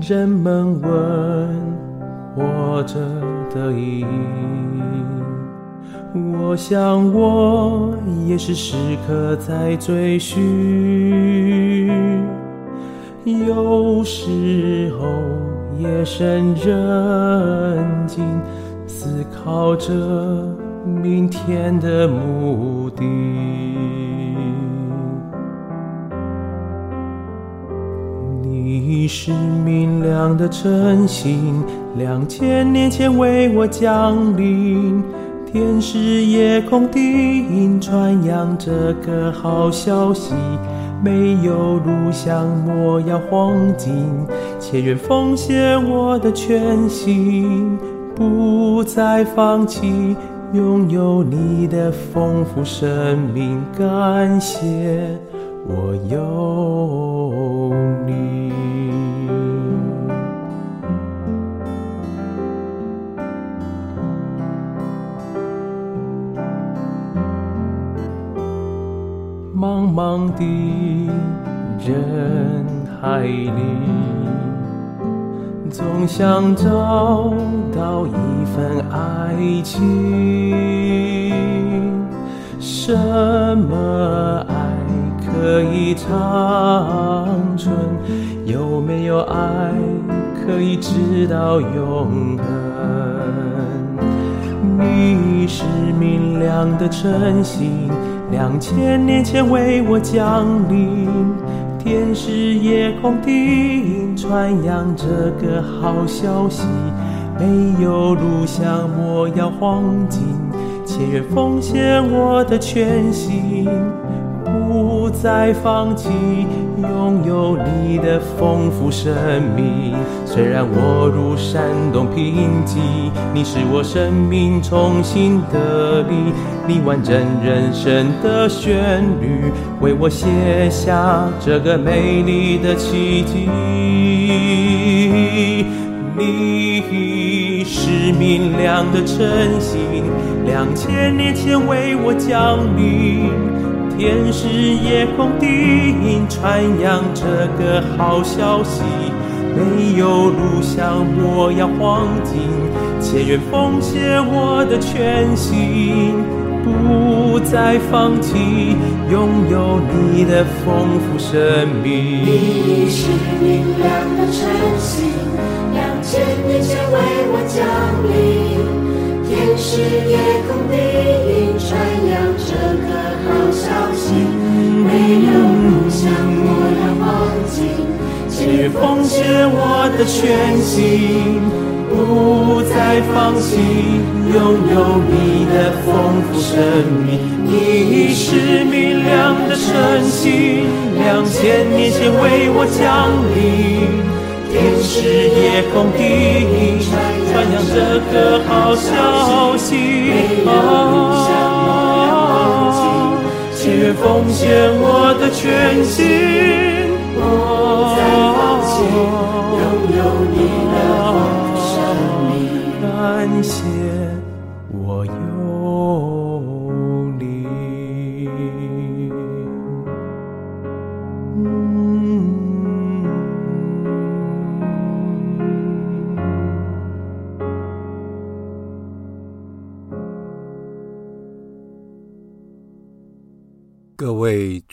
人们问活着的意义，我想我也是时刻在追寻，有时候夜深人静，思考着明天的目的。你是明亮的晨星，两千年前为我降临。天使夜空低吟传扬这个好消息，没有路向莫要黄金，且愿奉献我的全心，不再放弃，拥有你的丰富生命，感谢我有你。茫茫的人海里，总想找到一份爱情。什么爱可以长存？有没有爱可以直到永恒？你是明亮的晨星。两千年前为我降临，天使夜空低吟传扬这个好消息，没有路向我要黄金，且愿奉献我的全心，不再放弃，拥有你的丰富生命。虽然我如山洞贫瘠，你是我生命重新得力。你完整人生的旋律，为我写下这个美丽的奇迹。你是明亮的晨星，两千年前为我降临。天使夜空低吟传扬这个好消息，没有路向莫要黄金，且愿奉献我的全心。不再放弃，拥有你的丰富生命。你是明亮的晨星，两千年前为我降临。天使夜空低音传扬这个好消息，没有路向莫要忘记，且奉献我的全心。不再放弃，拥有你的丰富生命。你是明亮的晨星，两千年前为我降临。天使夜空低音传扬这个好消息，愿奉献我的全心，不再放弃，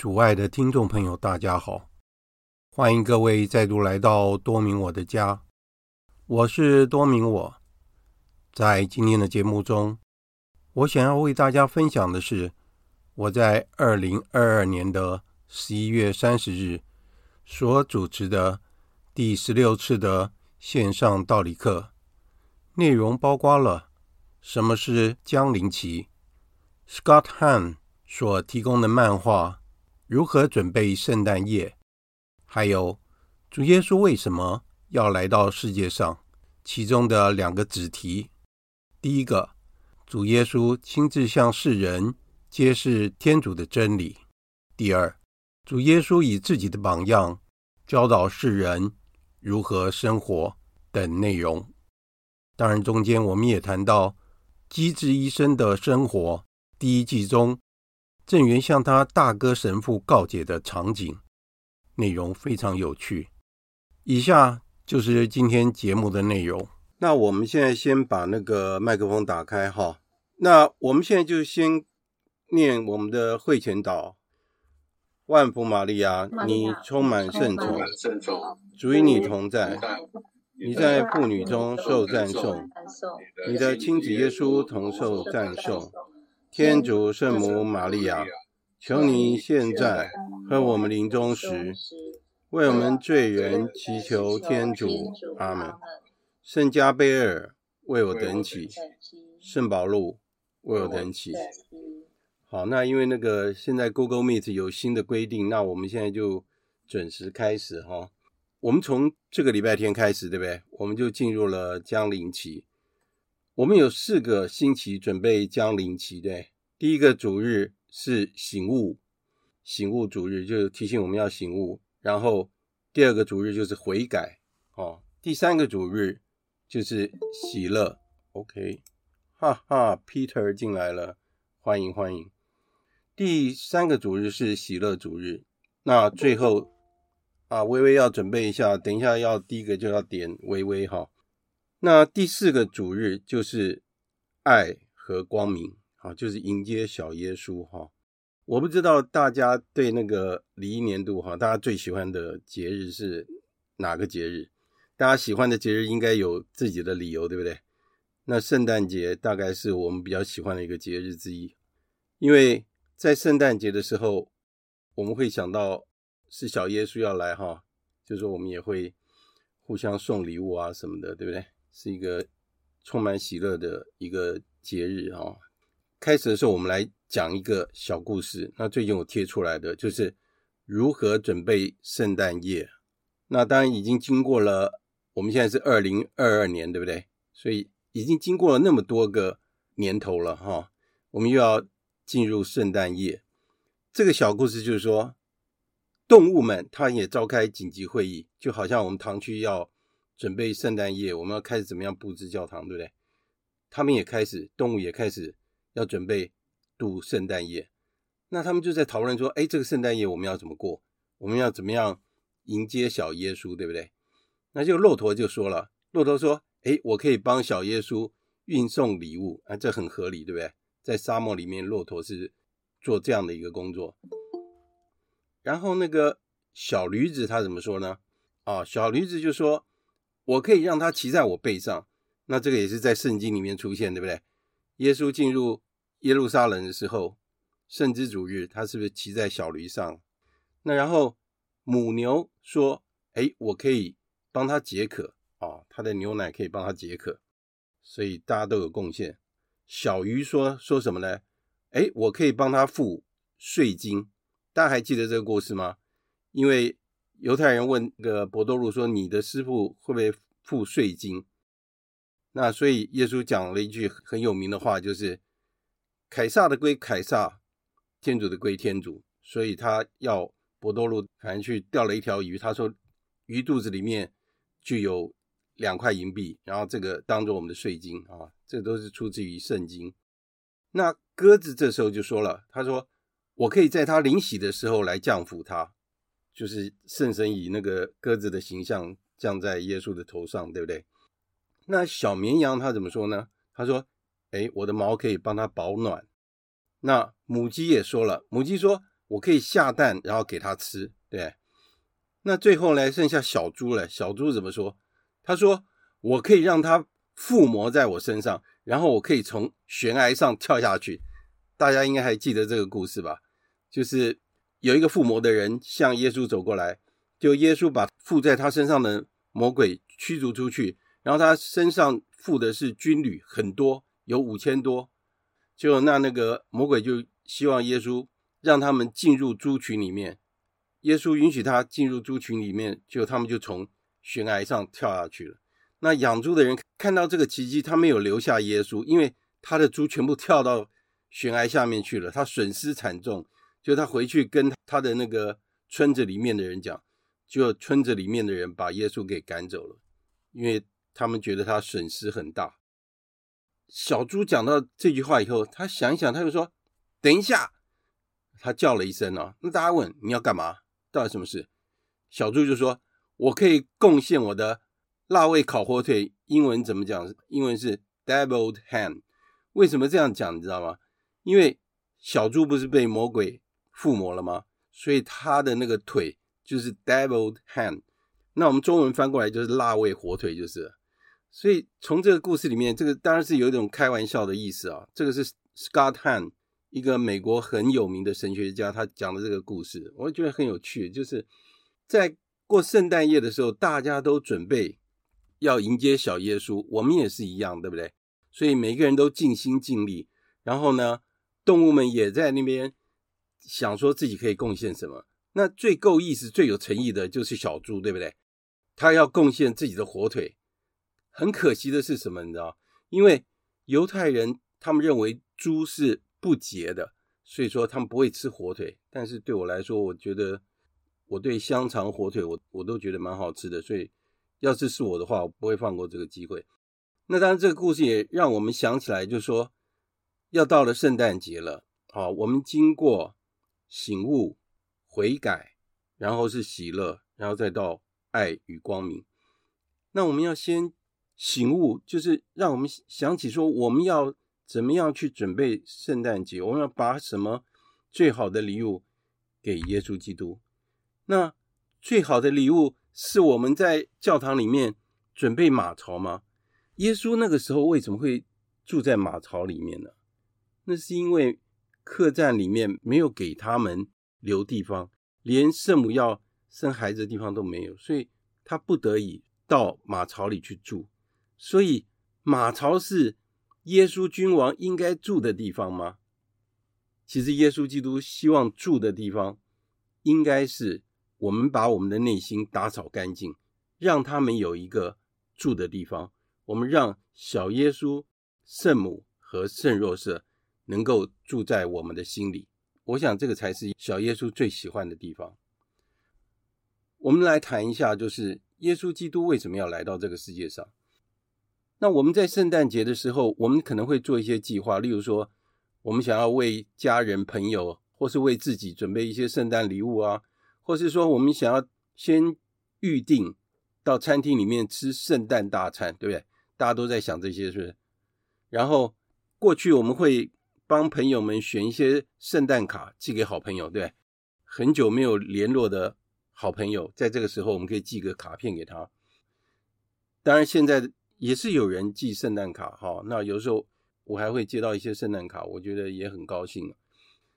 主爱的听众朋友，大家好，欢迎各位再度来到多明我的家，我是多明我。在今天的节目中，我想要为大家分享的是我在二零二二年的十一月三十日所主持的第十六次的线上道理课，内容包括了什么是江临奇，Scott Han 所提供的漫画如何准备圣诞夜，还有主耶稣为什么要来到世界上，其中的两个子题。第一个，主耶稣亲自向世人揭示天主的真理；第二，主耶稣以自己的榜样教导世人如何生活等内容。当然，中间我们也谈到《机智医生的生活》第一季中郑源向他大哥神父告解的场景，内容非常有趣。以下就是今天节目的内容。那我们现在先把那个麦克风打开哈。那我们现在就先念我们的会前祷。万福玛利亚，你充满圣宠，主与你同在，你在妇女中受赞颂，你的亲子耶稣同受赞颂。天主圣母玛利亚，求你现在和我们临终时，为我们罪人祈求天主。阿门。圣加贝尔为我等起，圣保禄为我等起。好，那因为那个现在 Google Meet 有新的规定，那我们现在就准时开始哈。我们从这个礼拜天开始，对不对？我们就进入了江陵期。我们有四个星期准备将临期，对。第一个主日是醒悟，醒悟主日就提醒我们要醒悟。然后第二个主日就是悔改，哦。第三个主日就是喜乐。OK，哈哈，Peter 进来了，欢迎欢迎。第三个主日是喜乐主日，那最后啊，微微要准备一下，等一下要第一个就要点微微哈。那第四个主日就是爱和光明，啊，就是迎接小耶稣哈。我不知道大家对那个礼仪年度哈，大家最喜欢的节日是哪个节日？大家喜欢的节日应该有自己的理由，对不对？那圣诞节大概是我们比较喜欢的一个节日之一，因为。在圣诞节的时候，我们会想到是小耶稣要来哈，就是说我们也会互相送礼物啊什么的，对不对？是一个充满喜乐的一个节日哈。开始的时候，我们来讲一个小故事。那最近我贴出来的就是如何准备圣诞夜。那当然已经经过了，我们现在是二零二二年，对不对？所以已经经过了那么多个年头了哈，我们又要。进入圣诞夜，这个小故事就是说，动物们它也召开紧急会议，就好像我们堂区要准备圣诞夜，我们要开始怎么样布置教堂，对不对？他们也开始，动物也开始要准备度圣诞夜。那他们就在讨论说，哎，这个圣诞夜我们要怎么过？我们要怎么样迎接小耶稣，对不对？那就骆驼就说了，骆驼说，哎，我可以帮小耶稣运送礼物，啊，这很合理，对不对？在沙漠里面，骆驼是做这样的一个工作。然后那个小驴子他怎么说呢？啊，小驴子就说：“我可以让他骑在我背上。”那这个也是在圣经里面出现，对不对？耶稣进入耶路撒冷的时候，圣之主日，他是不是骑在小驴上？那然后母牛说：“哎，我可以帮他解渴啊，他的牛奶可以帮他解渴。”所以大家都有贡献。小鱼说说什么呢？哎，我可以帮他付税金。大家还记得这个故事吗？因为犹太人问那个伯多禄说：“你的师傅会不会付税金？”那所以耶稣讲了一句很有名的话，就是“凯撒的归凯撒，天主的归天主”。所以他要伯多禄反正去钓了一条鱼，他说鱼肚子里面就有两块银币，然后这个当做我们的税金啊。这都是出自于圣经。那鸽子这时候就说了：“他说，我可以在他临洗的时候来降服他，就是圣神以那个鸽子的形象降在耶稣的头上，对不对？”那小绵羊他怎么说呢？他说：“哎，我的毛可以帮他保暖。”那母鸡也说了：“母鸡说，我可以下蛋，然后给他吃。”对。那最后呢，剩下小猪了。小猪怎么说？他说：“我可以让他。”附魔在我身上，然后我可以从悬崖上跳下去。大家应该还记得这个故事吧？就是有一个附魔的人向耶稣走过来，就耶稣把附在他身上的魔鬼驱逐出去，然后他身上附的是军旅，很多，有五千多。就那那个魔鬼就希望耶稣让他们进入猪群里面，耶稣允许他进入猪群里面，就他们就从悬崖上跳下去了。那养猪的人看到这个奇迹，他没有留下耶稣，因为他的猪全部跳到悬崖下面去了，他损失惨重。就他回去跟他的那个村子里面的人讲，就村子里面的人把耶稣给赶走了，因为他们觉得他损失很大。小猪讲到这句话以后，他想一想，他就说：“等一下。”他叫了一声哦，那大家问你要干嘛？到底什么事？小猪就说：“我可以贡献我的。”辣味烤火腿，英文怎么讲？英文是 deviled ham。为什么这样讲？你知道吗？因为小猪不是被魔鬼附魔了吗？所以他的那个腿就是 deviled Hand，。那我们中文翻过来就是辣味火腿，就是。所以从这个故事里面，这个当然是有一种开玩笑的意思啊。这个是 Scott Han，一个美国很有名的神学家，他讲的这个故事，我觉得很有趣。就是在过圣诞夜的时候，大家都准备要迎接小耶稣，我们也是一样，对不对？所以每个人都尽心尽力，然后呢，动物们也在那边想说自己可以贡献什么。那最够意思、最有诚意的就是小猪，对不对？他要贡献自己的火腿。很可惜的是什么？你知道？因为犹太人他们认为猪是不洁的，所以说他们不会吃火腿。但是对我来说，我觉得我对香肠、火腿，我我都觉得蛮好吃的。所以要是是我的话，我不会放过这个机会。那当然，这个故事也让我们想起来，就是说，要到了圣诞节了，好，我们经过醒悟、悔改，然后是喜乐，然后再到爱与光明。那我们要先醒悟，就是让我们想起说，我们要怎么样去准备圣诞节？我们要把什么最好的礼物给耶稣基督？那最好的礼物是我们在教堂里面准备马槽吗？耶稣那个时候为什么会住在马槽里面呢？那是因为客栈里面没有给他们留地方，连圣母要生孩子的地方都没有，所以他不得已到马槽里去住。所以马槽是耶稣君王应该住的地方吗？其实耶稣基督希望住的地方，应该是我们把我们的内心打扫干净，让他们有一个住的地方。我们让小耶稣、圣母和圣若瑟能够住在我们的心里，我想这个才是小耶稣最喜欢的地方。我们来谈一下，就是耶稣基督为什么要来到这个世界上？那我们在圣诞节的时候，我们可能会做一些计划，例如说，我们想要为家人、朋友，或是为自己准备一些圣诞礼物啊，或是说，我们想要先预定到餐厅里面吃圣诞大餐，对不对？大家都在想这些，是不是？然后过去我们会帮朋友们选一些圣诞卡寄给好朋友，对，很久没有联络的好朋友，在这个时候我们可以寄个卡片给他。当然，现在也是有人寄圣诞卡，哈。那有时候我还会接到一些圣诞卡，我觉得也很高兴。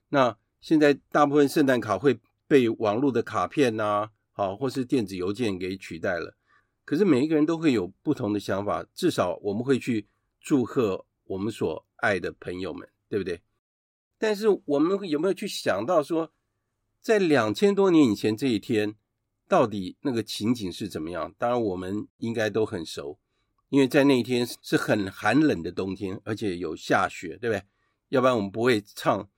那现在大部分圣诞卡会被网络的卡片呐，好，或是电子邮件给取代了。可是每一个人都会有不同的想法，至少我们会去祝贺我们所爱的朋友们，对不对？但是我们有没有去想到说，在两千多年以前这一天，到底那个情景是怎么样？当然我们应该都很熟，因为在那一天是很寒冷的冬天，而且有下雪，对不对？要不然我们不会唱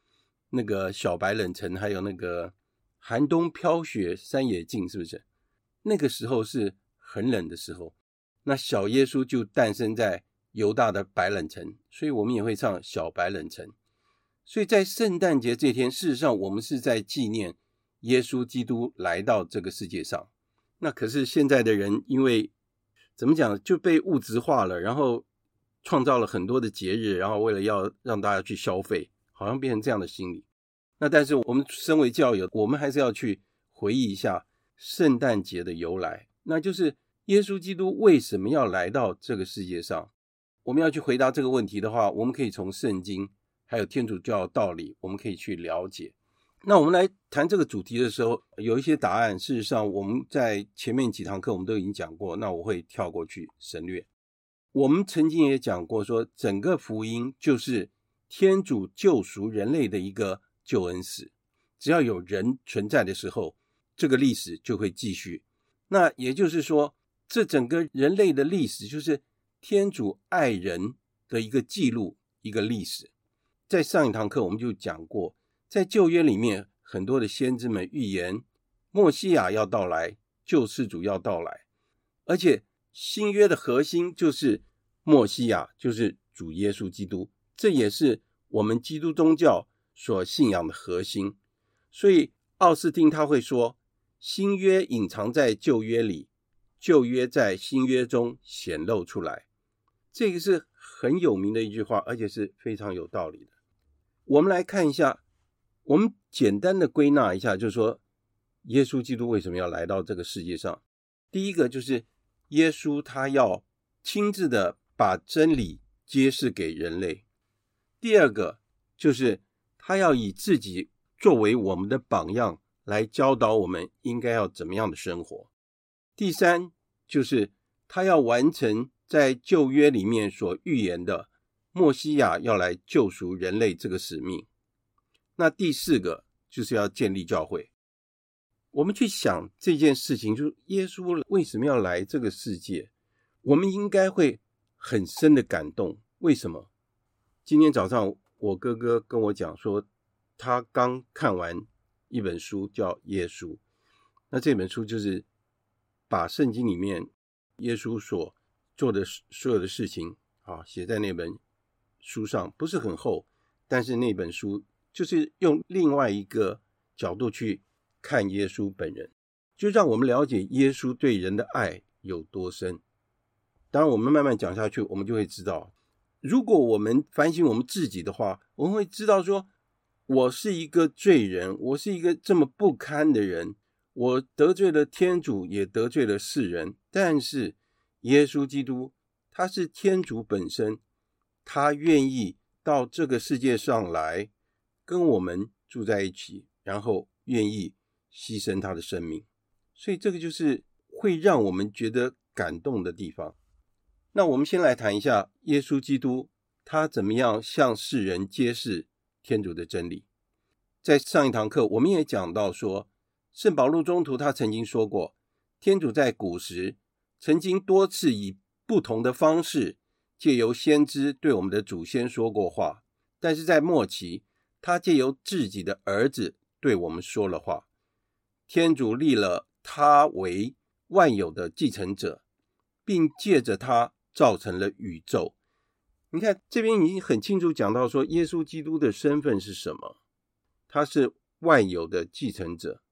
那个小白冷晨，还有那个寒冬飘雪山野静，是不是？那个时候是。很冷的时候，那小耶稣就诞生在犹大的白冷城，所以我们也会唱小白冷城。所以在圣诞节这天，事实上我们是在纪念耶稣基督来到这个世界上。那可是现在的人，因为怎么讲，就被物质化了，然后创造了很多的节日，然后为了要让大家去消费，好像变成这样的心理。那但是我们身为教友，我们还是要去回忆一下圣诞节的由来。那就是耶稣基督为什么要来到这个世界上？我们要去回答这个问题的话，我们可以从圣经还有天主教的道理，我们可以去了解。那我们来谈这个主题的时候，有一些答案。事实上，我们在前面几堂课我们都已经讲过，那我会跳过去省略。我们曾经也讲过说，说整个福音就是天主救赎人类的一个救恩史。只要有人存在的时候，这个历史就会继续。那也就是说，这整个人类的历史就是天主爱人的一个记录，一个历史。在上一堂课我们就讲过，在旧约里面，很多的先知们预言，默西亚要到来，救世主要到来，而且新约的核心就是默西亚，就是主耶稣基督，这也是我们基督宗教所信仰的核心。所以奥斯汀他会说。新约隐藏在旧约里，旧约在新约中显露出来。这个是很有名的一句话，而且是非常有道理的。我们来看一下，我们简单的归纳一下，就是说，耶稣基督为什么要来到这个世界上？第一个就是耶稣他要亲自的把真理揭示给人类；第二个就是他要以自己作为我们的榜样，来教导我们应该要怎么样的生活；第三就是他要完成在旧约里面所预言的默西亚要来救赎人类这个使命；那第四个就是要建立教会。我们去想这件事情，就是耶稣为什么要来这个世界？我们应该会很深的感动。为什么？今天早上我哥哥跟我讲说，他刚看完一本书，叫《耶稣》。那这本书就是把圣经里面耶稣所做的所有的事情啊，写在那本书上，不是很厚，但是那本书就是用另外一个角度去。看耶稣本人，就让我们了解耶稣对人的爱有多深。当然，我们慢慢讲下去，我们就会知道，如果我们反省我们自己的话，我们会知道说，我是一个罪人，我是一个这么不堪的人，我得罪了天主，也得罪了世人。但是，耶稣基督他是天主本身，他愿意到这个世界上来跟我们住在一起，然后愿意。牺牲他的生命，所以这个就是会让我们觉得感动的地方。那我们先来谈一下耶稣基督，他怎么样向世人揭示天主的真理。在上一堂课，我们也讲到说，圣保禄宗徒他曾经说过，天主在古时曾经多次以不同的方式借由先知对我们的祖先说过话，但是在末期，他借由自己的儿子对我们说了话。天主立了他为万有的继承者，并借着他造成了宇宙。你看这边已经很清楚讲到说，耶稣基督的身份是什么？他是万有的继承者，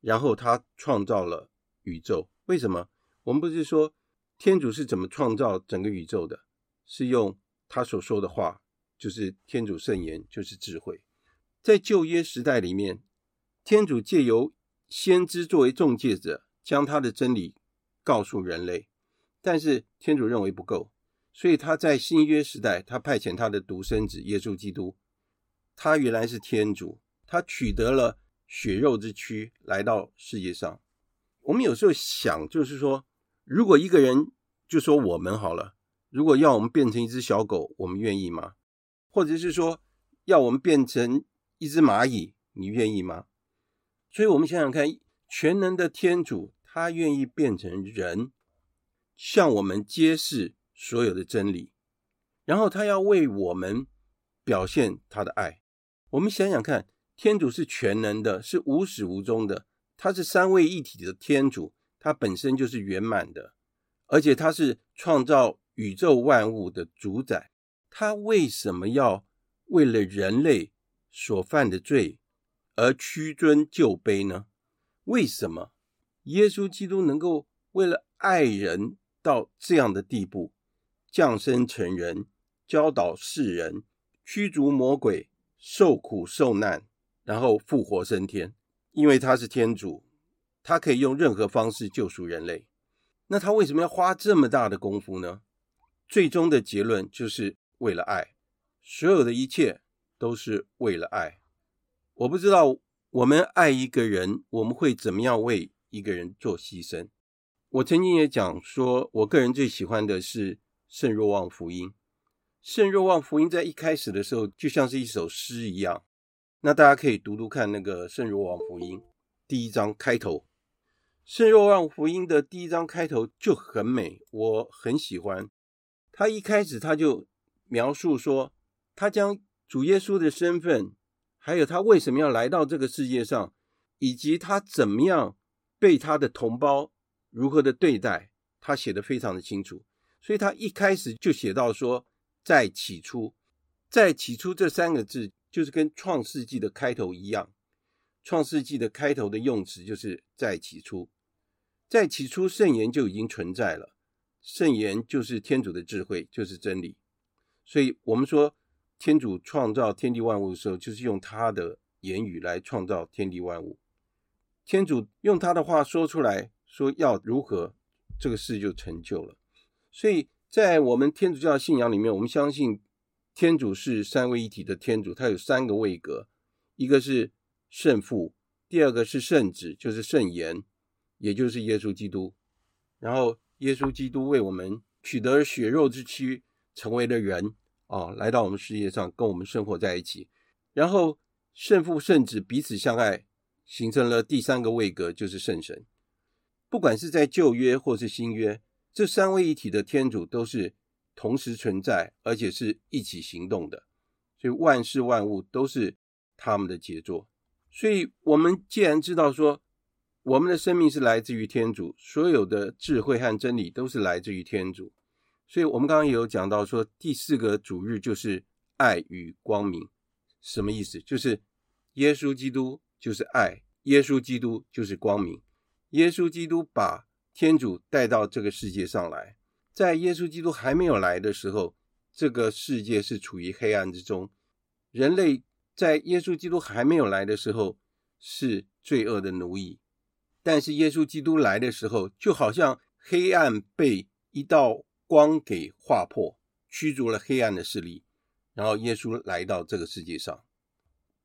然后他创造了宇宙。为什么？我们不是说天主是怎么创造整个宇宙的？是用他所说的话，就是天主圣言，就是智慧。在旧约时代里面，天主借由先知作为中介者，将他的真理告诉人类，但是天主认为不够，所以他在新约时代，他派遣他的独生子耶稣基督。他原来是天主，他取得了血肉之躯来到世界上。我们有时候想，就是说，如果一个人就说我们好了，如果要我们变成一只小狗，我们愿意吗？或者是说要我们变成一只蚂蚁，你愿意吗？所以，我们想想看，全能的天主，他愿意变成人，向我们揭示所有的真理，然后他要为我们表现他的爱。我们想想看，天主是全能的，是无始无终的，他是三位一体的天主，他本身就是圆满的，而且他是创造宇宙万物的主宰。他为什么要为了人类所犯的罪，而屈尊就卑呢？为什么耶稣基督能够为了爱人到这样的地步，降生成人，教导世人，驱逐魔鬼，受苦受难，然后复活升天？因为他是天主，他可以用任何方式救赎人类。那他为什么要花这么大的功夫呢？最终的结论就是为了爱，所有的一切都是为了爱。我不知道我们爱一个人，我们会怎么样为一个人做牺牲。我曾经也讲说，我个人最喜欢的是圣若望福音。圣若望福音在一开始的时候就像是一首诗一样。那大家可以读读看那个圣若望福音第一章开头。圣若望福音的第一章开头就很美，我很喜欢。他一开始他就描述说，他将主耶稣的身份。还有他为什么要来到这个世界上，以及他怎么样被他的同胞如何的对待，他写得非常的清楚。所以他一开始就写到说，在起初，在起初这三个字就是跟创世纪的开头一样。创世纪的开头的用词就是在起初。在起初圣言就已经存在了，圣言就是天主的智慧，就是真理。所以，我们说天主创造天地万物的时候，就是用他的言语来创造天地万物。天主用他的话说出来，说要如何，这个事就成就了。所以在我们天主教信仰里面，我们相信天主是三位一体的天主，他有三个位格，一个是圣父，第二个是圣子，就是圣言，也就是耶稣基督。然后耶稣基督为我们取得血肉之躯，成为了人啊，来到我们世界上，跟我们生活在一起。然后圣父、圣子彼此相爱。形成了第三个位格，就是圣神。不管是在旧约或是新约，这三位一体的天主都是同时存在，而且是一起行动的。所以万事万物都是他们的杰作。所以，我们既然知道说，我们的生命是来自于天主，所有的智慧和真理都是来自于天主。所以我们刚刚也有讲到说，第四个主日就是爱与光明。什么意思？就是耶稣基督。就是爱，耶稣基督就是光明。耶稣基督把天主带到这个世界上来，在耶稣基督还没有来的时候，这个世界是处于黑暗之中。人类在耶稣基督还没有来的时候是罪恶的奴役，但是耶稣基督来的时候，就好像黑暗被一道光给划破，驱逐了黑暗的势力，然后耶稣来到这个世界上。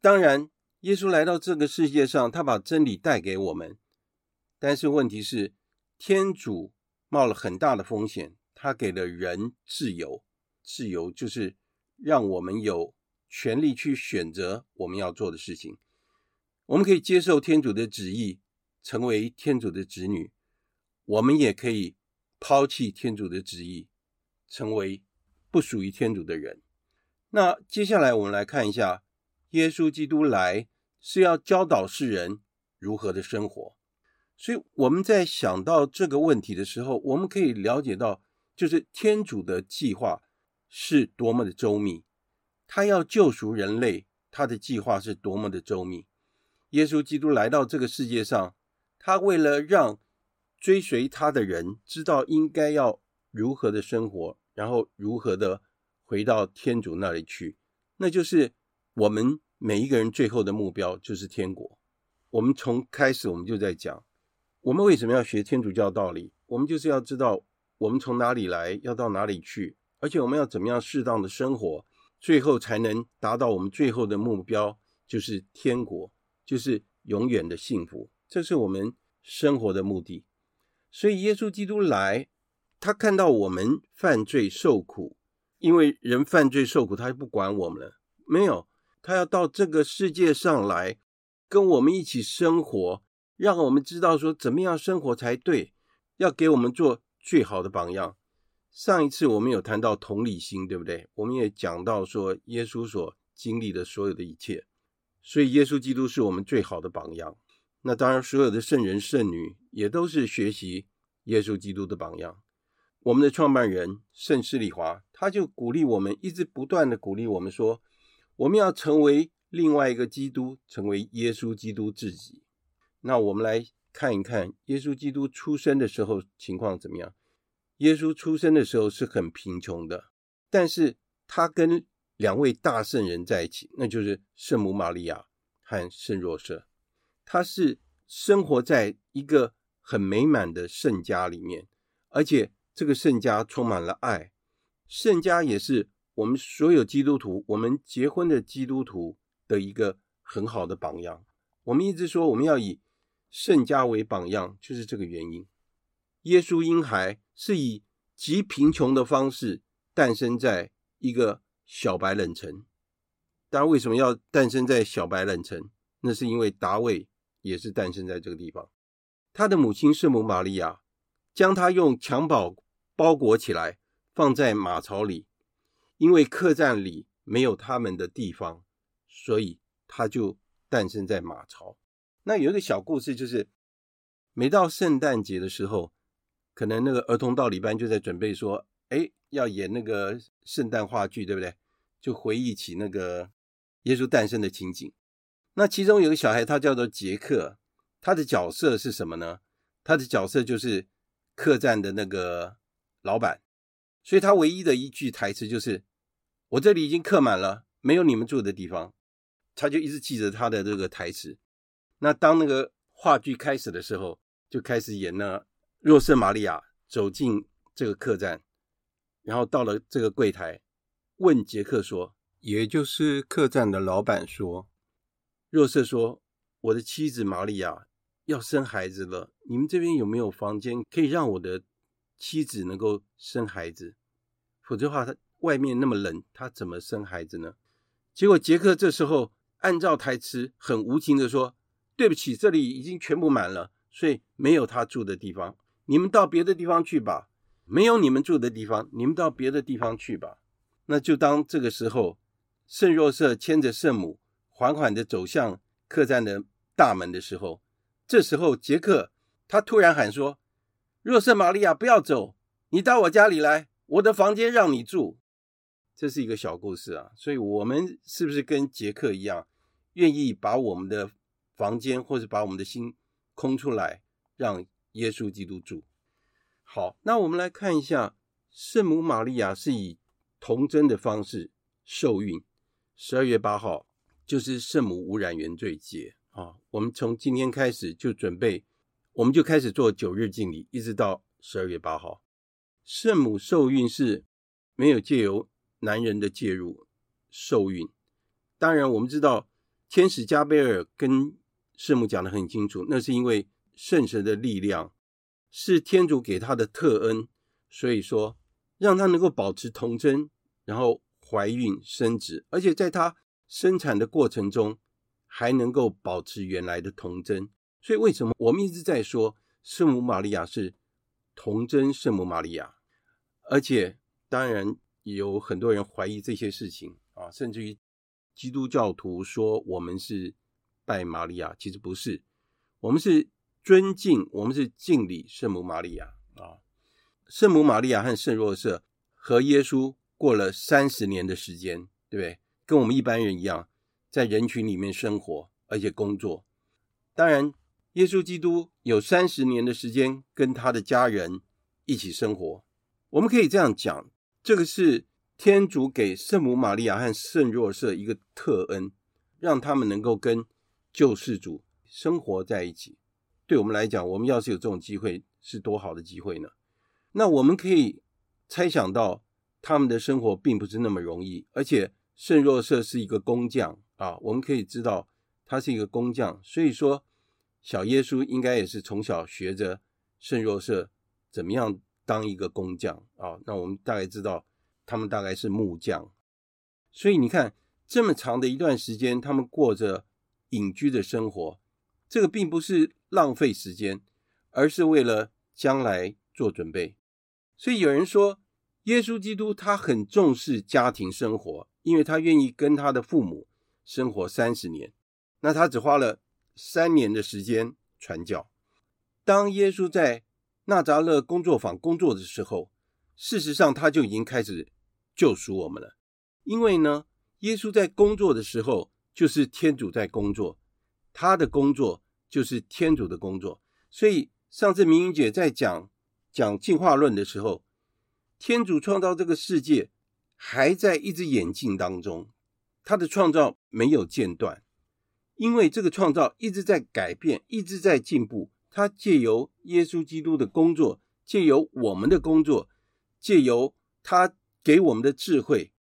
当然。耶稣来到这个世界上，他把真理带给我们。但是问题是，天主冒了很大的风险，他给了人自由。自由就是让我们有权利去选择我们要做的事情。我们可以接受天主的旨意，成为天主的子女；我们也可以抛弃天主的旨意，成为不属于天主的人。那接下来我们来看一下。耶稣基督来是要教导世人如何的生活，所以我们在想到这个问题的时候，我们可以了解到，就是天主的计划是多么的周密，他要救赎人类，他的计划是多么的周密。耶稣基督来到这个世界上，他为了让追随他的人知道应该要如何的生活，然后如何的回到天主那里去，那就是。我们每一个人最后的目标就是天国。我们从开始我们就在讲，我们为什么要学天主教道理？我们就是要知道我们从哪里来，要到哪里去，而且我们要怎么样适当的生活，最后才能达到我们最后的目标，就是天国，就是永远的幸福。这是我们生活的目的。所以耶稣基督来，他看到我们犯罪受苦，因为人犯罪受苦，他就不管我们了，没有。他要到这个世界上来，跟我们一起生活，让我们知道说怎么样生活才对，要给我们做最好的榜样。上一次我们有谈到同理心，对不对？我们也讲到说耶稣所经历的所有的一切，所以耶稣基督是我们最好的榜样。那当然，所有的圣人圣女也都是学习耶稣基督的榜样。我们的创办人圣施礼华，他就鼓励我们，一直不断的鼓励我们说。我们要成为另外一个基督，成为耶稣基督自己。那我们来看一看耶稣基督出生的时候情况怎么样？耶稣出生的时候是很贫穷的，但是他跟两位大圣人在一起，那就是圣母玛利亚和圣若瑟。他是生活在一个很美满的圣家里面，而且这个圣家充满了爱，圣家也是。我们所有基督徒，我们结婚的基督徒的一个很好的榜样。我们一直说我们要以圣家为榜样，就是这个原因。耶稣婴孩是以极贫穷的方式诞生在一个小白冷城。当然，为什么要诞生在小白冷城？那是因为达卫也是诞生在这个地方。他的母亲圣母玛利亚将他用襁褓包裹起来，放在马槽里。因为客栈里没有他们的地方，所以他就诞生在马槽。那有一个小故事，就是每到圣诞节的时候，可能那个儿童道理班就在准备说，哎，要演那个圣诞话剧，对不对？就回忆起那个耶稣诞生的情景。那其中有个小孩，他叫做杰克，他的角色是什么呢？他的角色就是客栈的那个老板，所以他唯一的一句台词就是：“我这里已经客满了，没有你们住的地方。”他就一直记着他的这个台词。那当那个话剧开始的时候，就开始演了若瑟玛利亚走进这个客栈，然后到了这个柜台，问杰克说，也就是客栈的老板说，若瑟说：“我的妻子玛利亚。”要生孩子了，你们这边有没有房间可以让我的妻子能够生孩子？否则的话，他外面那么冷，他怎么生孩子呢？结果杰克这时候按照台词很无情的说：“对不起，这里已经全部满了，所以没有他住的地方，你们到别的地方去吧。没有你们住的地方，你们到别的地方去吧。”那就当这个时候，圣若瑟牵着圣母缓缓的走向客栈的大门的时候。这时候，杰克他突然喊说：“若瑟玛利亚，不要走，你到我家里来，我的房间让你住。”这是一个小故事啊，所以我们是不是跟杰克一样，愿意把我们的房间或者把我们的心空出来，让耶稣基督住？好，那我们来看一下，圣母玛利亚是以童贞的方式受孕，十二月八号就是圣母无染原罪节。啊，我们从今天开始就准备，我们就开始做九日敬礼，一直到十二月八号。圣母受孕是没有借由男人的介入受孕。当然，我们知道天使加贝尔跟圣母讲得很清楚，那是因为圣神的力量是天主给他的特恩，所以说让他能够保持童贞，然后怀孕生子，而且在他生产的过程中。还能够保持原来的童真，所以为什么我们一直在说圣母玛利亚是童贞圣母玛利亚？而且当然有很多人怀疑这些事情啊，甚至于基督教徒说我们是拜玛利亚，其实不是，我们是尊敬，我们是敬礼圣母玛利亚啊。圣母玛利亚和圣若瑟和耶稣过了三十年的时间，对不对？跟我们一般人一样。在人群里面生活，而且工作。当然，耶稣基督有三十年的时间跟他的家人一起生活。我们可以这样讲，这个是天主给圣母玛利亚和圣若瑟一个特恩，让他们能够跟救世主生活在一起。对我们来讲，我们要是有这种机会，是多好的机会呢？那我们可以猜想到，他们的生活并不是那么容易，而且圣若瑟是一个工匠。啊，我们可以知道他是一个工匠，所以说小耶稣应该也是从小学着圣若瑟怎么样当一个工匠啊。那我们大概知道他们大概是木匠，所以你看这么长的一段时间，他们过着隐居的生活，这个并不是浪费时间，而是为了将来做准备。所以有人说，耶稣基督他很重视家庭生活，因为他愿意跟他的父母。生活三十年，那他只花了三年的时间传教。当耶稣在纳扎勒工作坊工作的时候，事实上他就已经开始救赎我们了。因为呢，耶稣在工作的时候，就是天主在工作，他的工作就是天主的工作。所以上次明云姐在讲讲进化论的时候，天主创造这个世界还在一直演进当中。他的创造没有间断，因为这个创造一直在改变，一直在进步。他借由耶稣基督的工作，借由我们的工作，借由他给我们的智慧，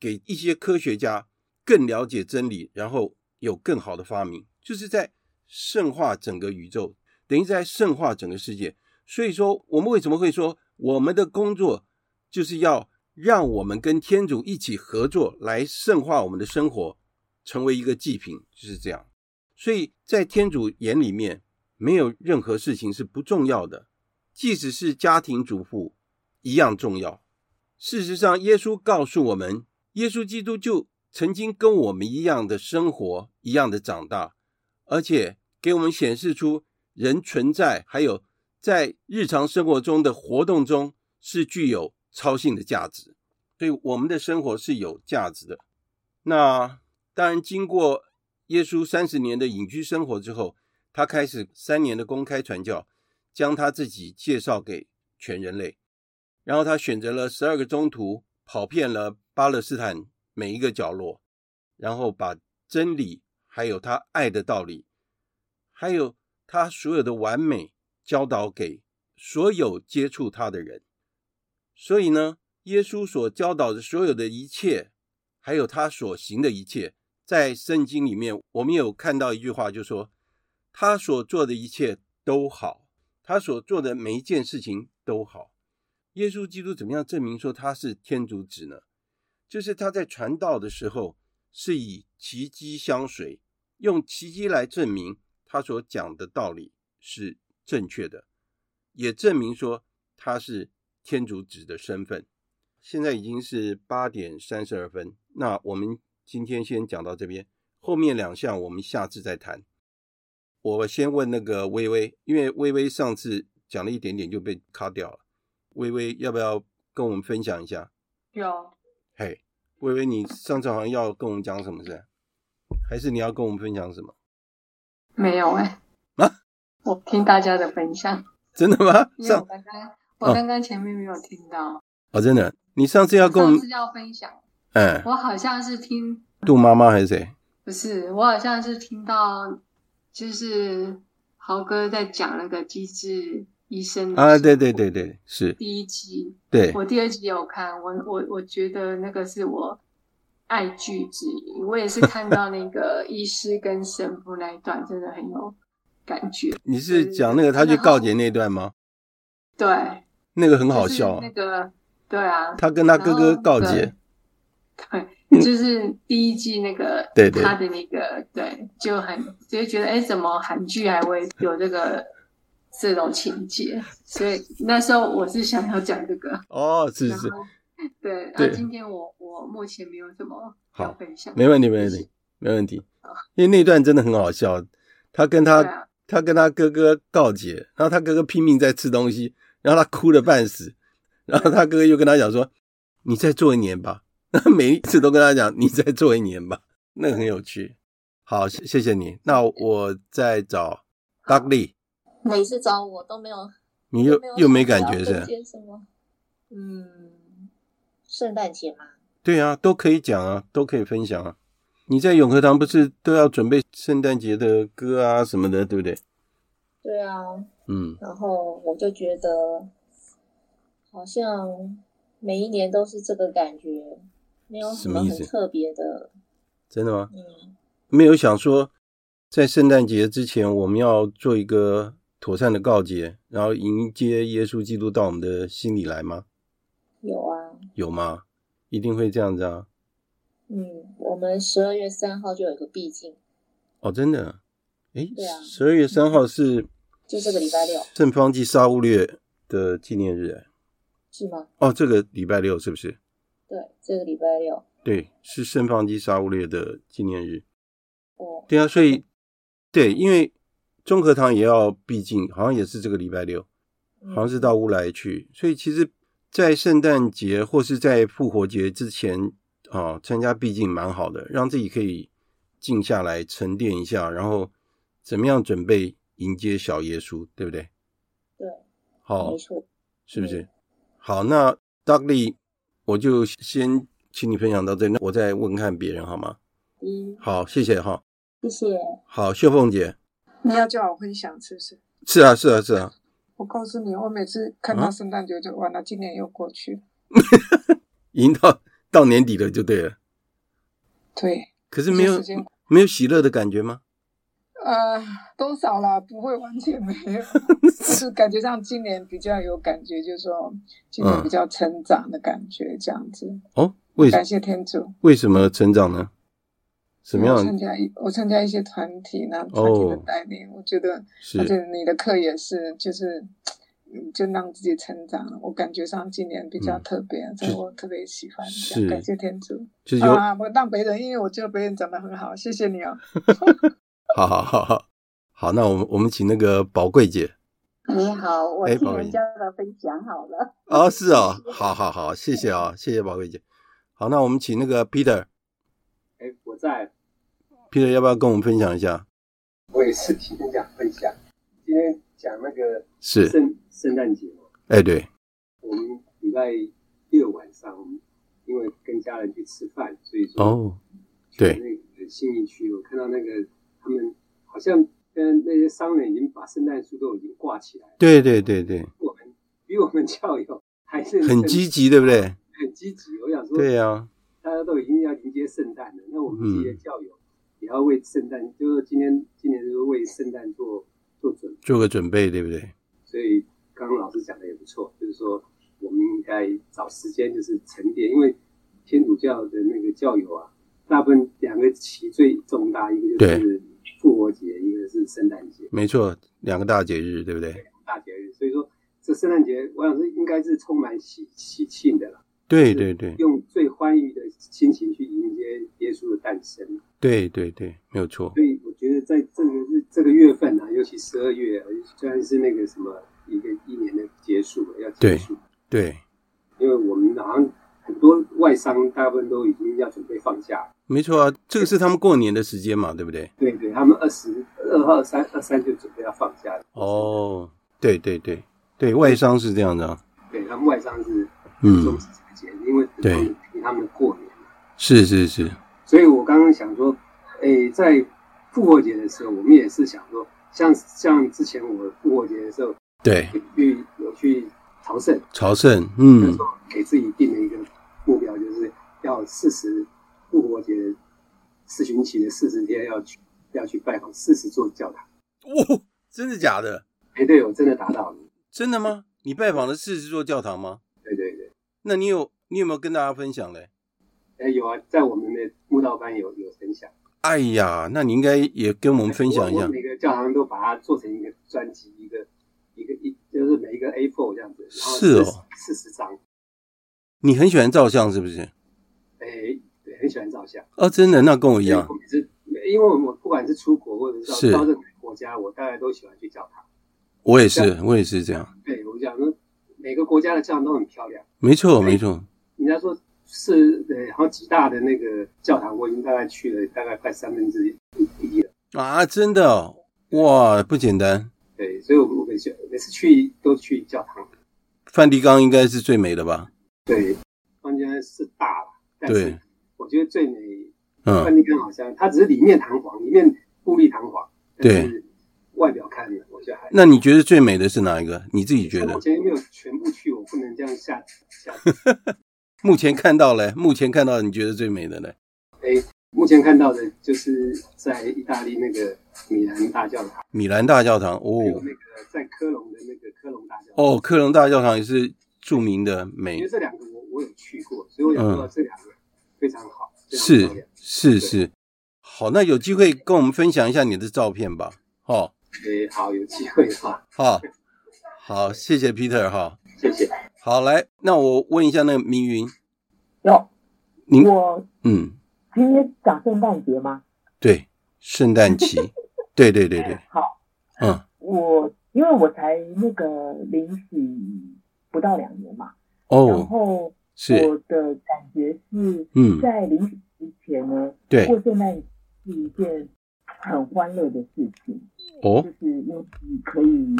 给一些科学家更了解真理，然后有更好的发明，就是在圣化整个宇宙，等于在圣化整个世界。所以说，我们为什么会说我们的工作就是要？让我们跟天主一起合作，来圣化我们的生活，成为一个祭品，就是这样。所以在天主眼里面，没有任何事情是不重要的，即使是家庭主妇一样重要。事实上，耶稣告诉我们，耶稣基督就曾经跟我们一样的生活，一样的长大，而且给我们显示出人存在，还有在日常生活中的活动中是具有。超性的价值，对我们的生活是有价值的。那当然，经过耶稣三十年的隐居生活之后，他开始三年的公开传教。将他自己介绍给全人类，然后他选择了十二个宗徒，跑遍了巴勒斯坦每一个角落，然后把真理，还有他爱的道理，还有他所有的完美教导给所有接触他的人。所以呢，耶稣所教导的所有的一切，还有他所行的一切，在圣经里面，我们有看到一句话，就说他所做的一切都好，他所做的每一件事情都好。耶稣基督怎么样证明说他是天主子呢？就是他在传道的时候是以奇迹相随，用奇迹来证明他所讲的道理是正确的，也证明说他是天主子的身份。现在已经是八点三十二分，那我们今天先讲到这边，后面两项我们下次再谈。我先问那个微微，因为微微上次讲了一点点就被卡掉了。微微要不要跟我们分享一下？有。嘿，微微，你上次好像要跟我们讲什么事？还是你要跟我们分享什么？没有哎、欸。啊？我听大家的分享。真的吗？因为我刚刚我刚刚前面没有听到。哦，哦，真的？你上次要跟我次要分享。嗯。我好像是听杜妈妈还是谁？不是，我好像是听到，就是豪哥在讲那个机智。医生啊，对对对对，是第一集，对，我第二集有看，我我我觉得那个是我爱剧之一，我也是看到那个医师跟神父那一段，真的很有感觉。你是讲那个他去告解那段吗？对，那个很好笑，那个对啊，他跟他哥哥告解，对，就是第一季那个，对对，他的那个对，就很就觉得哎，怎么韩剧还会有这个。这种情节，所以那时候我是想要讲这个哦，是是，对。那今天我我目前没有什么好分享，没问题，没问题，没问题。因为那段真的很好笑，他跟他、啊、他跟他哥哥告解，然后他哥哥拼命在吃东西，然后他哭了半死，然后他哥哥又跟他讲说：“你再做一年吧。”那每一次都跟他讲：“你再做一年吧。”那个很有趣。好，谢谢你。那我再找 Dudley。每次找我都没有，你又又没感觉是？嗯，圣诞节吗？对啊，都可以讲啊，都可以分享啊。你在永和堂不是都要准备圣诞节的歌啊什么的，对不对？对啊，嗯。然后我就觉得，好像每一年都是这个感觉，没有什么很特别的。真的吗？嗯。没有想说，在圣诞节之前我们要做一个。妥善的告解，然后迎接耶稣基督到我们的心里来吗？有啊，有吗？一定会这样子啊。嗯，我们十二月三号就有一个毕竟。哦，真的？哎，对啊，十二月三号是就这个礼拜六，圣方济沙乌略的纪念日，是吗？哦，这个礼拜六是不是？对，这个礼拜六，对，是圣方济沙乌略的纪念日。哦，对啊，所以对，因为。中和堂也要毕竟，好像也是这个礼拜六，好像是到乌来去，所以其实，在圣诞节或是在复活节之前啊，参加毕竟蛮好的，让自己可以静下来沉淀一下，然后怎么样准备迎接小耶稣，对不对？对，好，没错，是不是？好，那 Dudley，我就先请你分享到这里，那我再问看别人好吗？嗯，好，谢谢哈，谢谢。好，秀凤姐。你要叫我分享是不是？是啊，是啊，是啊。我告诉你，我每次看到圣诞节就完了，啊、今年又过去了，已经到到年底了，就对了。对。可是没有没有喜乐的感觉吗？呃，多少啦，不会完全没有，就是感觉上今年比较有感觉，就是说今年比较成长的感觉，这样子。哦，为？感谢天主。为什么成长呢？什么样？我参加一，我参加一些团体呢，团体的带领，哦、我觉得，而且你的课也是，就是，就让自己成长。我感觉上今年比较特别，嗯、所以我特别喜欢。是，感谢天主。就是有啊，我当别人，因为我觉得别人讲的很好，谢谢你哦。好好好好，好，那我们我们请那个宝贵姐。你好，我听人家的分享好了。哦，是哦，好好好，谢谢啊、哦，谢谢宝贵姐。好，那我们请那个 Peter。哎，我在。Peter 要不要跟我们分享一下？我也是听讲分享。今天讲那个是圣圣诞节嘛？哎，对，我们礼拜六晚上，我们因为跟家人去吃饭，所以说哦，对，那个信义区，我看到那个他们好像跟那些商人已经把圣诞树都已经挂起来。对对对对，我们比我们教友还是很积极，对不对？很积极。我想说，对呀，大家都已经要迎接圣诞了，那我们这些教友也要为圣诞，就是今天今年就是为圣诞做做准备，做个准备，对不对？所以刚刚老师讲的也不错，就是说我们应该找时间就是沉淀，因为天主教的那个教友啊，大部分两个期最重大，一个就是复活节，一个是圣诞节，没错，两个大节日，对不对？对，大节日，所以说。这圣诞节，我想是应该是充满喜喜庆的了。对对对，用最欢愉的心情去迎接耶稣的诞生。对对对，没有错。所以我觉得在这个日这个月份啊，尤其十二月，虽然是那个什么一个一年的结束要结束。对。对。因为我们好像很多外商大部分都已经要准备放假。没错啊，这个是他们过年的时间嘛，对不对？对对，他们二十二号、二三、二三就准备要放假了。哦，对对对。对，外商是这样的，对，他们外商是嗯重视这个节日，因为对他们过年嘛是是是。所以我刚刚想说，哎，在复活节的时候，我们也是想说，像像之前我复活节的时候，对，去有去朝圣，朝圣，嗯，给自己定了一个目标，就是要四十复活节四旬期的四十天，要去要去拜访四十座教堂。哇，真的假的？哎，对，我真的达到了。真的吗？你拜访了四十座教堂吗？对对对。那你有你有没有跟大家分享嘞？哎，有啊，在我们的慕道班有有分享。哎呀，那你应该也跟我们分享一下。每个教堂都把它做成一个专辑，一个一个一，就是每一个 A4 这样子。是哦。四十张。你很喜欢照相是不是？哎，对，很喜欢照相。哦，真的？那跟我一样。是，因为我不管是出国或者是到任何国家，我大概都喜欢去教堂。我也是，我也是这样。对，我讲说，每个国家的教堂都很漂亮。没错，没错。人家说是呃，好几大的那个教堂，我已经大概去了大概快三分之一了。啊，真的哇，不简单。对，所以我我每次每次去都去教堂。梵蒂冈应该是最美的吧？对，梵蒂冈是大了，但是我觉得最美。嗯。梵蒂冈好像它只是里面弹簧，里面富丽堂皇。对。外表看的，我觉得还。那你觉得最美的是哪一个？你自己觉得？目前没有全部去，我不能这样下下。目前看到了，目前看到你觉得最美的呢？哎，目前看到的就是在意大利那个米兰大教堂。米兰大教堂哦。那个在科隆的那个科隆大教堂。哦，科隆大教堂也是著名的美。因为这两个我我有去过，所以我想说这两个非常好。是是是，好，那有机会跟我们分享一下你的照片吧，哦。对，好，有机会哈。好，好，谢谢 Peter 哈，谢谢。好，来，那我问一下那个明云，哟，您我嗯，今天讲圣诞节吗？对，圣诞 期，对对对对。好，嗯，我因为我才那个领洗不到两年嘛，哦，然后是我的感觉是，嗯，在临死之前呢，对，过圣诞是一件很欢乐的事情。哦，就是因为你可以，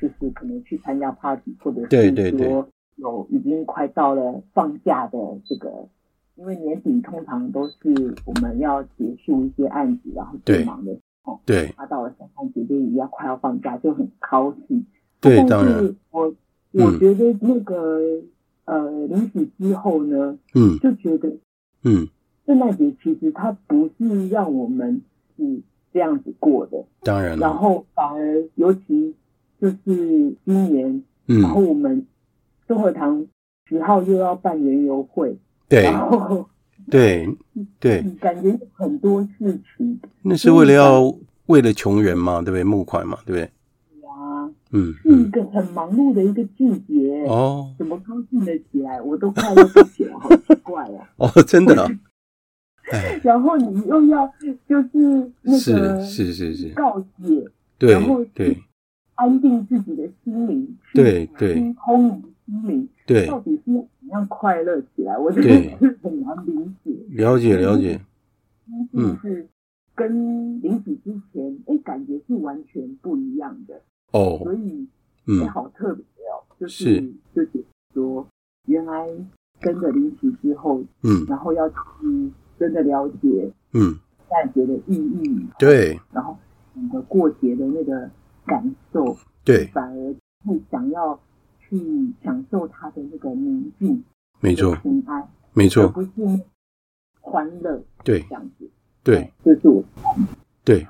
就是可能去参加 party，或者是说有已经快到了放假的这个，因为年底通常都是我们要结束一些案子，然后最忙的时候。对。他到了圣诞节就要快要放假，就很高兴。对，当然。我我觉得那个、嗯、呃临死之后呢，嗯，就觉得嗯，圣诞节其实它不是让我们是。这样子过的，当然了。然后反而，尤其就是今年，嗯，然后我们中和堂十号又要办园游会，对，然后对 对，感觉很多事情。那是为了要为了穷人嘛，对不对？募款嘛，对不对？啊，嗯，是一个很忙碌的一个季节哦。怎么高兴得起来？我都快乐不起来，好奇怪啊！哦，真的。然后你又要就是那个是是是告解，对，然后对安定自己的心灵，对对，清空你的心灵，对，到底是怎样快乐起来？我觉得是很难理解。了解了解，嗯，是跟临死之前，哎，感觉是完全不一样的。哦，所以也好特别哦，就是。就是说，原来跟着离奇之后，嗯，然后要去真的了解，嗯，圣诞节的意义，对，然后你的过节的那个感受，对，反而会想要去享受它的那个宁静，没错，平安，没错，不是欢乐，对，这样子，对，这是我，对。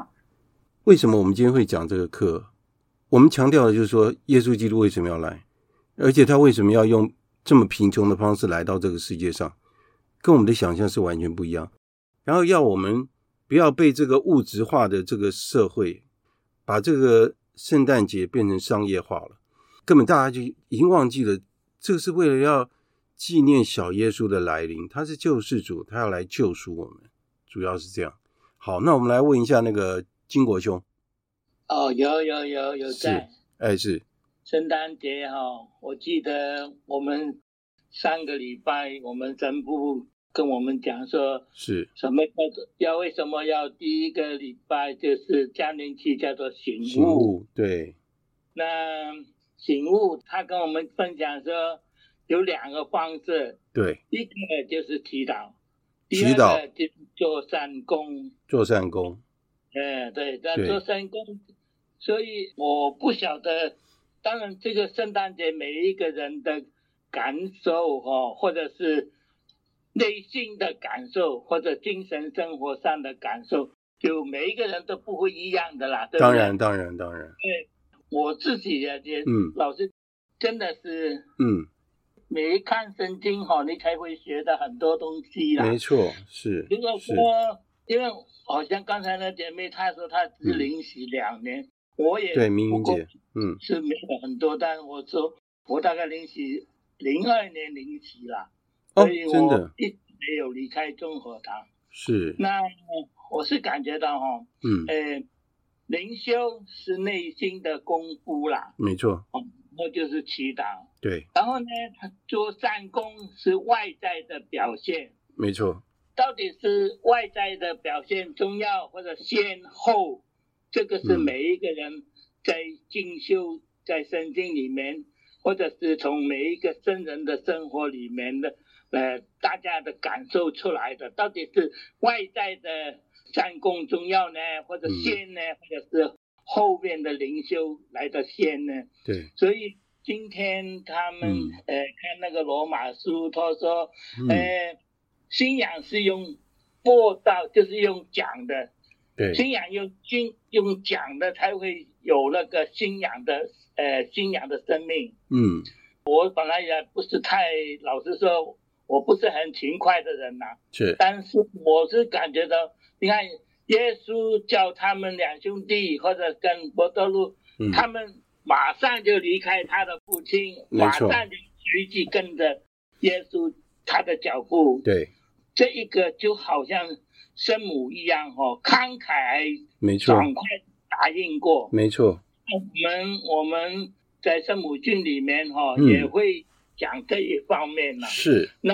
为什么我们今天会讲这个课？我们强调的就是说，耶稣基督为什么要来，而且他为什么要用这么贫穷的方式来到这个世界上，跟我们的想象是完全不一样。然后要我们不要被这个物质化的这个社会，把这个圣诞节变成商业化了，根本大家就已经忘记了，这个是为了要纪念小耶稣的来临，他是救世主，他要来救赎我们，主要是这样。好，那我们来问一下那个。金国兄，哦，有有有有在，哎是，圣诞节哈，我记得我们上个礼拜我们神父跟我们讲说，是什么叫做要为什么要第一个礼拜就是降临期叫做醒悟，醒悟对，那醒悟他跟我们分享说有两个方式，对，一个就是祈祷，祈祷就是做善功，做善功。哎，对，那做善工，所以我不晓得。当然，这个圣诞节每一个人的感受哦，或者是内心的感受，或者精神生活上的感受，就每一个人都不会一样的啦。对对？当然，当然，当然。对，我自己也也，嗯，老师真的是，嗯，每一看圣经哈，你才会学到很多东西啦。没错，是。如果说，因为。好像刚才那姐妹她说她只领洗两年，嗯、我也对明明姐，嗯，是没有很多，但我说我大概零几零二年零几了，哦，所以我一直没有离开中和堂。是，那我是感觉到哈，嗯，呃，灵修是内心的功夫啦，没错，哦，那就是祈祷，对，然后呢，做善功是外在的表现，没错。到底是外在的表现重要，或者先后？这个是每一个人在进修在圣经里面，或者是从每一个圣人的生活里面的，呃，大家的感受出来的。到底是外在的三公重要呢，或者仙呢，或者是后面的灵修来的先呢？对。所以今天他们呃看那个罗马书，他说，呃。信仰是用播道，就是用讲的。对，信仰用信用讲的才会有那个信仰的呃信仰的生命。嗯，我本来也不是太老实说，我不是很勤快的人呐、啊。是，但是我是感觉到，你看耶稣叫他们两兄弟或者跟伯多禄，嗯、他们马上就离开他的父亲，马上就随即跟着耶稣他的脚步。对。这一个就好像圣母一样哈，慷慨，没错，爽快答应过，没错。我们我们在圣母经里面哈、嗯、也会讲这一方面呢。是。那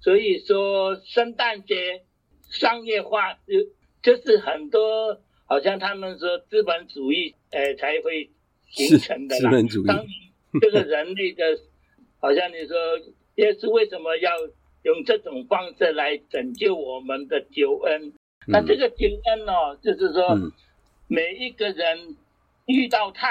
所以说圣诞节商业化就就是很多，好像他们说资本主义呃才会形成的啦。资本主义。当这个人类的，好像你说耶稣为什么要？用这种方式来拯救我们的救恩，嗯、那这个救恩呢、哦，就是说，嗯、每一个人遇到他，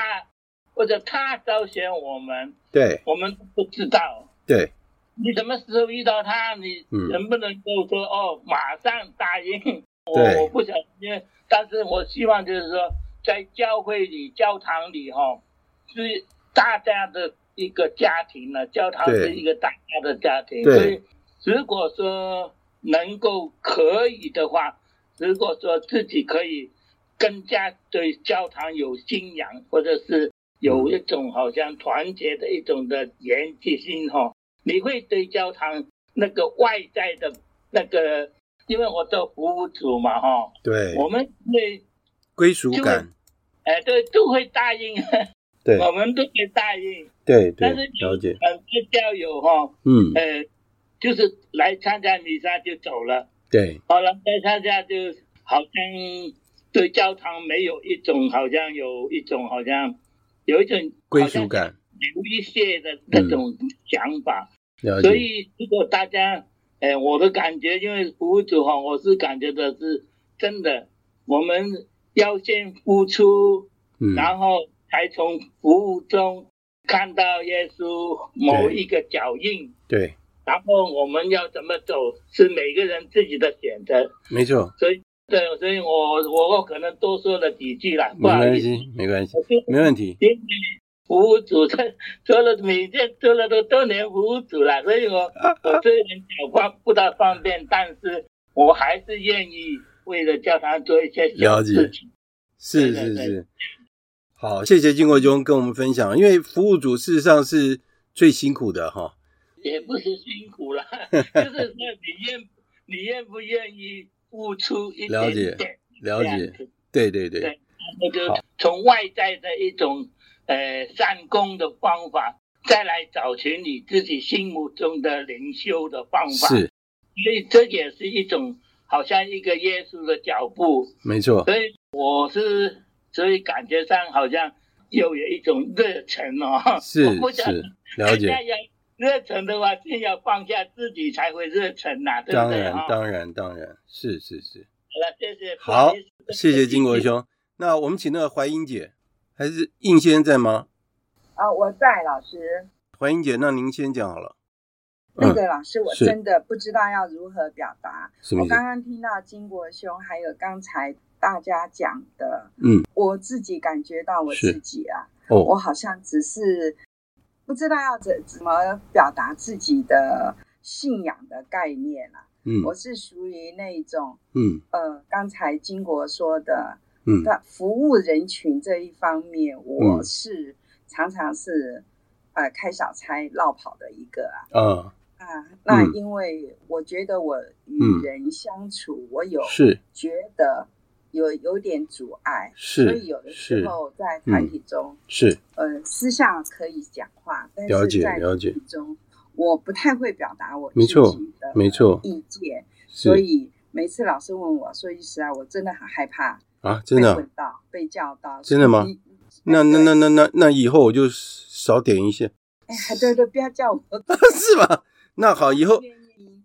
或者他招选我们，对，我们不知道，对，你什么时候遇到他，你能不能够说、嗯、哦，马上答应？我我不想，因为，但是我希望就是说，在教会里、教堂里哈、哦，是大家的一个家庭了，教堂是一个大家的家庭，所以。如果说能够可以的话，如果说自己可以更加对教堂有信仰，或者是有一种好像团结的一种的连接性哈，你会对教堂那个外在的那个，因为我做服务组嘛哈，对，我们会归属感，哎，对，都会答应，对，我们都会答应，对，对，但是了解，很多教友哈，嗯，呃。就是来参加弥撒就走了，对，好了，来参加就好像对教堂没有一种，好像有一种好像有一种归属感，留一些的那种想法。嗯、所以如果大家，哎，我的感觉，因为服务组哈，我是感觉的是真的，我们要先付出，嗯、然后才从服务中看到耶稣某一个脚印。对。对然后我们要怎么走，是每个人自己的选择。没错。所以，对，所以我我我可能多说了几句了。没关系，没关系，没问题。因为服务组做做了每天做了都多年服务组了，所以我 我虽然脚方不大方便，但是我还是愿意为了教堂做一些小事情。是是是。好，谢谢金国兄跟我们分享，因为服务组事实上是最辛苦的哈。也不是辛苦了，就是说你愿你愿不愿意付出一点点，了解，了解，对对对，对，那就从外在的一种呃善功的方法，再来找寻你自己心目中的灵修的方法，是，所以这也是一种好像一个耶稣的脚步，没错，所以我是所以感觉上好像又有一种热忱哦，是 是，了解。热忱的话，先要放下自己才会热忱呐，对不对？当然，当然，当然是是是。好了，谢谢。好，谢谢金国兄。那我们请那个怀英姐，还是应先生在吗？啊，我在，老师。怀英姐，那您先讲好了。那个老师，我真的不知道要如何表达。我刚刚听到金国兄，还有刚才大家讲的，嗯，我自己感觉到我自己啊，哦，我好像只是。不知道要怎怎么表达自己的信仰的概念啊。嗯，我是属于那种，嗯，呃，刚才金国说的，嗯，服务人群这一方面，嗯、我是常常是，呃，开小差绕跑的一个啊。啊。啊，那因为我觉得我与人相处，嗯、我有是。觉得。有有点阻碍，是，所以有的时候在团体中是，呃，私下可以讲话，但是在团体中我不太会表达我自己的没错意见，所以每次老师问我说句实在，我真的很害怕啊，真的被问到被叫到，真的吗？那那那那那那以后我就少点一些，哎，对对，不要叫我，是吧？那好，以后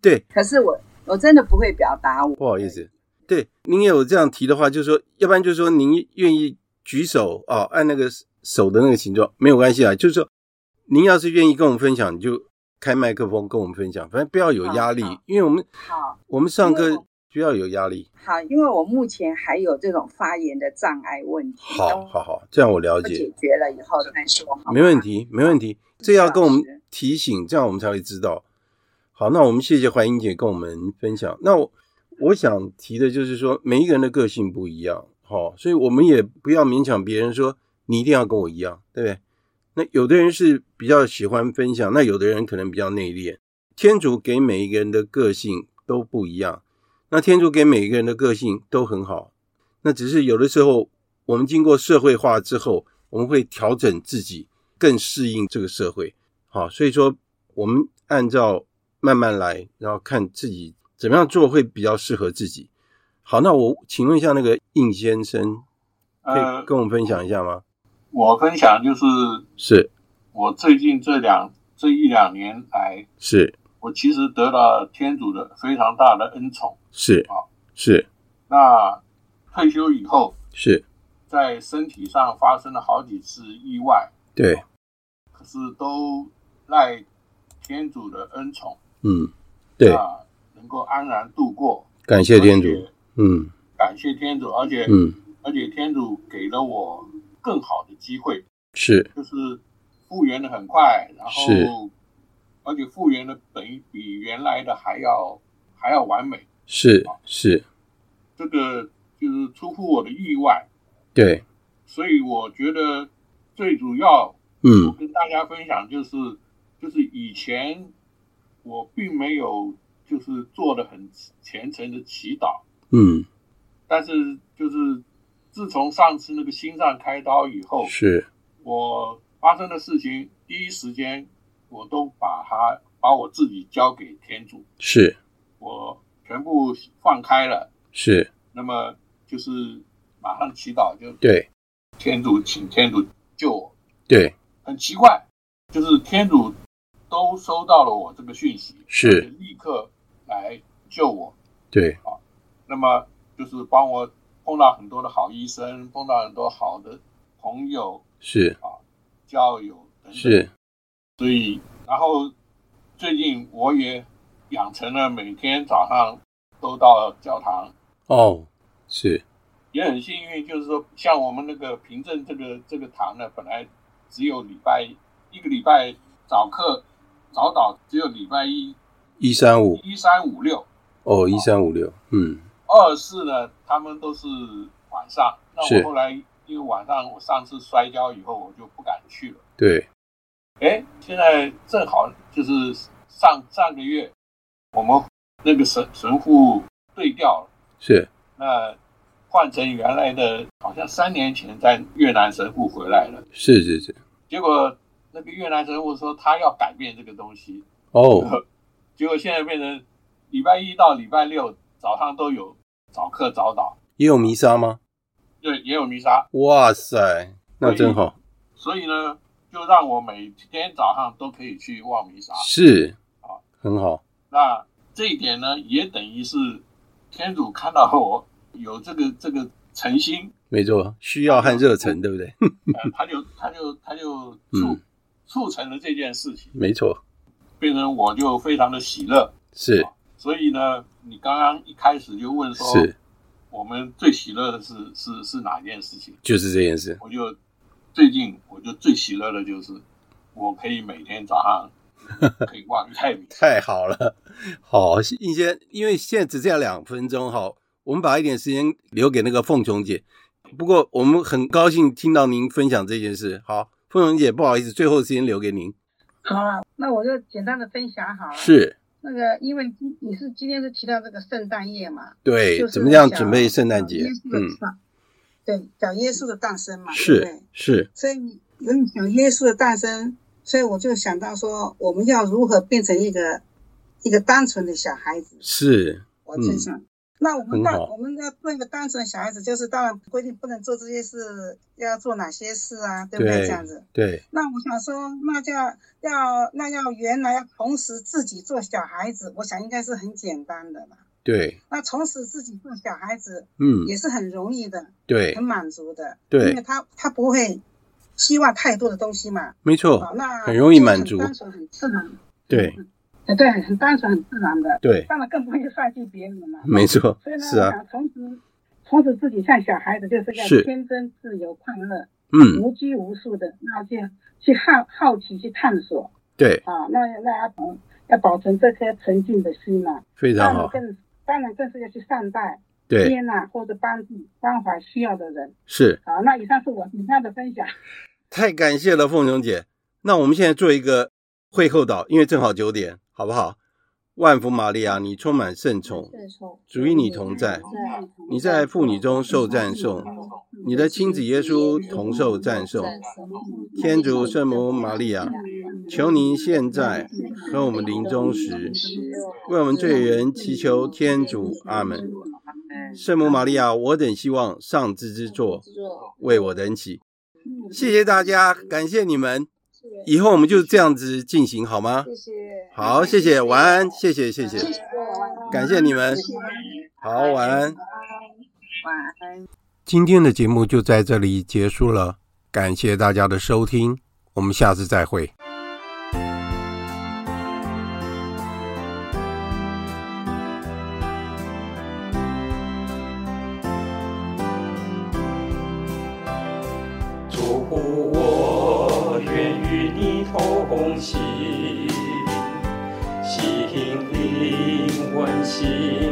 对，可是我我真的不会表达，我不好意思。对，您也有这样提的话，就是说，要不然就是说，您愿意举手啊、哦，按那个手的那个形状，没有关系啊。就是说，您要是愿意跟我们分享，你就开麦克风跟我们分享，反正不要有压力，因为我们好，我们上课不要有压力。好，因为我目前还有这种发言的障碍问题。好，好，好，这样我了解。解决了以后再说。没问题，没问题。这要跟我们提醒，这样我们才会知道。好，那我们谢谢怀英姐跟我们分享。那我。我想提的就是说，每一个人的个性不一样，好，所以我们也不要勉强别人说你一定要跟我一样，对不对？那有的人是比较喜欢分享，那有的人可能比较内敛。天主给每一个人的个性都不一样，那天主给每一个人的个性都很好，那只是有的时候我们经过社会化之后，我们会调整自己，更适应这个社会。好，所以说我们按照慢慢来，然后看自己。怎么样做会比较适合自己？好，那我请问一下那个应先生，可以跟我们分享一下吗？呃、我分享就是，是我最近这两这一两年来，是我其实得了天主的非常大的恩宠，是啊，是。那退休以后，是在身体上发生了好几次意外，对，可是都赖天主的恩宠，嗯，对。能够安然度过，感谢天主，嗯，感谢天主，而且，嗯，而且天主给了我更好的机会，是，就是复原的很快，然后，是，而且复原的等于比原来的还要还要完美，是是，这个就是出乎我的意外，对，所以我觉得最主要，嗯，我跟大家分享就是，就是以前我并没有。就是做的很虔诚的祈祷，嗯，但是就是自从上次那个心脏开刀以后，是。我发生的事情，第一时间我都把它把我自己交给天主，是。我全部放开了，是，那么就是马上祈祷就对，天主请天主救我，对，很奇怪，就是天主都收到了我这个讯息，是。立刻来救我。对啊，那么就是帮我碰到很多的好医生，碰到很多好的朋友，是啊，交友等等，是，所以然后最近我也养成了每天早上都到教堂。哦，是。也很幸运，就是说，像我们那个凭证这个这个堂呢，本来只有礼拜一个礼拜早课早祷，只有礼拜一、一三五、一三五六。哦，一三五六，嗯。二四呢，他们都是晚上。那我后来因为晚上我上次摔跤以后，我就不敢去了。对。哎，现在正好就是上上个月，我们那个神神父对调了。是。那。换成原来的，好像三年前在越南神父回来了。是是是。结果那个越南神父说他要改变这个东西。哦。结果现在变成礼拜一到礼拜六早上都有早课早祷。也有弥撒吗？对，也有弥撒。哇塞，那真好。所以，呢，就让我每天早上都可以去望弥撒。是。啊，很好。那这一点呢，也等于是天主看到我。有这个这个诚心，没错，需要和热忱，对不对？他就他就他就促、嗯、促成了这件事情，没错，变成我就非常的喜乐，是。所以呢，你刚刚一开始就问说，是我们最喜乐的是是是哪件事情？就是这件事。我就最近我就最喜乐的就是，我可以每天早上 可以望太阳，太好了。好，应先，因为现在只剩下两分钟，好。我们把一点时间留给那个凤琼姐。不过我们很高兴听到您分享这件事。好，凤琼姐，不好意思，最后时间留给您。好啊，那我就简单的分享好了。是。那个，因为今你是今天是提到这个圣诞夜嘛？对。就是、怎么样准备圣诞节？嗯。对，讲耶稣的诞生嘛。是。是。所以有你讲耶稣的诞生，所以我就想到说，我们要如何变成一个一个单纯的小孩子？是。我真想。嗯那我们当我们要做一个单纯的小孩子，就是当然规定不能做这些事，要做哪些事啊，对不对？这样子。对。那我想说，那就要要那要原来要同时自己做小孩子，我想应该是很简单的啦。对。那重拾自己做小孩子，嗯，也是很容易的，对，很满足的，对，因为他他不会希望太多的东西嘛。没错。好，那很容易满足，单纯很自然。对。哎，对，很单纯、很自然的。对，当然更不会去算计别人了。没错，所以呢，是啊，想重拾，重拾自己像小孩子，就是要天真、自由、快乐，嗯，无拘无束的，那去去好好奇、去探索。对，啊，那那要保要保存这颗纯净的心嘛。非常好。当然更当然更是要去善待、对，接纳或者帮助关怀需要的人。是。好，那以上是我以上的分享。太感谢了，凤琼姐。那我们现在做一个会后导，因为正好九点，好不好？万福玛利亚，你充满圣宠，主与你同在，你在妇女中受赞颂，你的亲子耶稣同受赞颂。天主圣母玛利亚，求您现在和我们临终时，为我们罪人祈求天主。阿门。圣母玛利亚，我等希望上智之作为我等起。谢谢大家，感谢你们。以后我们就这样子进行好吗？谢谢。好，谢谢，晚安，谢谢，谢谢，谢谢，感谢你们。好，晚安。晚安。今天的节目就在这里结束了，感谢大家的收听，我们下次再会。黎心，心灵温馨。